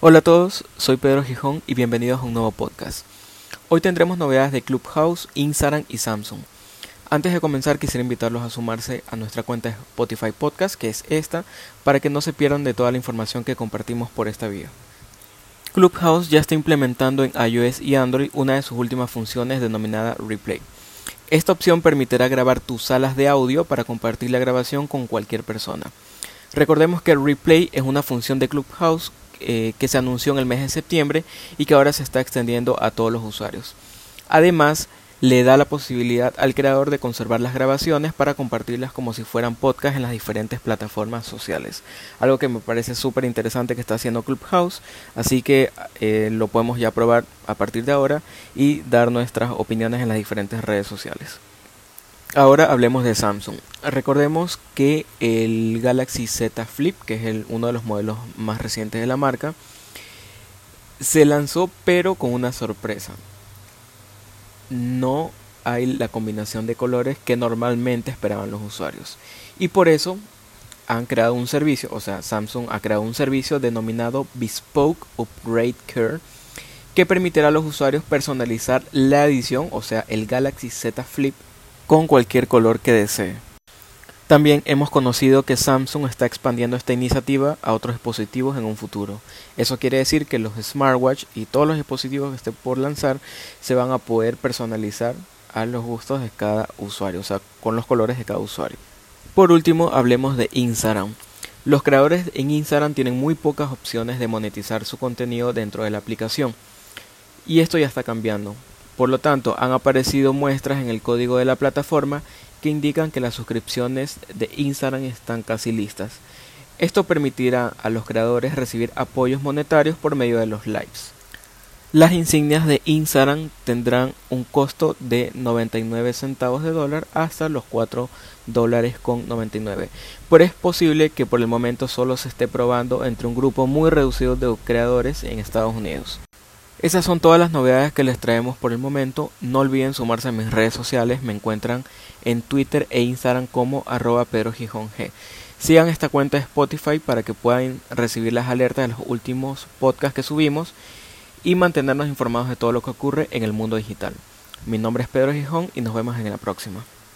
Hola a todos, soy Pedro Gijón y bienvenidos a un nuevo podcast. Hoy tendremos novedades de Clubhouse, Instagram y Samsung. Antes de comenzar quisiera invitarlos a sumarse a nuestra cuenta de Spotify Podcast, que es esta, para que no se pierdan de toda la información que compartimos por esta vía. Clubhouse ya está implementando en iOS y Android una de sus últimas funciones denominada Replay. Esta opción permitirá grabar tus salas de audio para compartir la grabación con cualquier persona. Recordemos que Replay es una función de Clubhouse eh, que se anunció en el mes de septiembre y que ahora se está extendiendo a todos los usuarios. Además, le da la posibilidad al creador de conservar las grabaciones para compartirlas como si fueran podcast en las diferentes plataformas sociales. Algo que me parece súper interesante que está haciendo Clubhouse, así que eh, lo podemos ya probar a partir de ahora y dar nuestras opiniones en las diferentes redes sociales. Ahora hablemos de Samsung. Recordemos que el Galaxy Z Flip, que es uno de los modelos más recientes de la marca, se lanzó pero con una sorpresa. No hay la combinación de colores que normalmente esperaban los usuarios. Y por eso han creado un servicio, o sea, Samsung ha creado un servicio denominado Bespoke Upgrade Care que permitirá a los usuarios personalizar la edición, o sea, el Galaxy Z Flip con cualquier color que desee. También hemos conocido que Samsung está expandiendo esta iniciativa a otros dispositivos en un futuro. Eso quiere decir que los smartwatch y todos los dispositivos que estén por lanzar se van a poder personalizar a los gustos de cada usuario, o sea, con los colores de cada usuario. Por último, hablemos de Instagram. Los creadores en Instagram tienen muy pocas opciones de monetizar su contenido dentro de la aplicación. Y esto ya está cambiando. Por lo tanto, han aparecido muestras en el código de la plataforma que indican que las suscripciones de Instagram están casi listas. Esto permitirá a los creadores recibir apoyos monetarios por medio de los lives. Las insignias de Instagram tendrán un costo de 99 centavos de dólar hasta los 4 dólares con 99. Pero es posible que por el momento solo se esté probando entre un grupo muy reducido de creadores en Estados Unidos. Esas son todas las novedades que les traemos por el momento. No olviden sumarse a mis redes sociales. Me encuentran en Twitter e Instagram como arroba Pedro G. Sigan esta cuenta de Spotify para que puedan recibir las alertas de los últimos podcasts que subimos y mantenernos informados de todo lo que ocurre en el mundo digital. Mi nombre es Pedro Gijón y nos vemos en la próxima.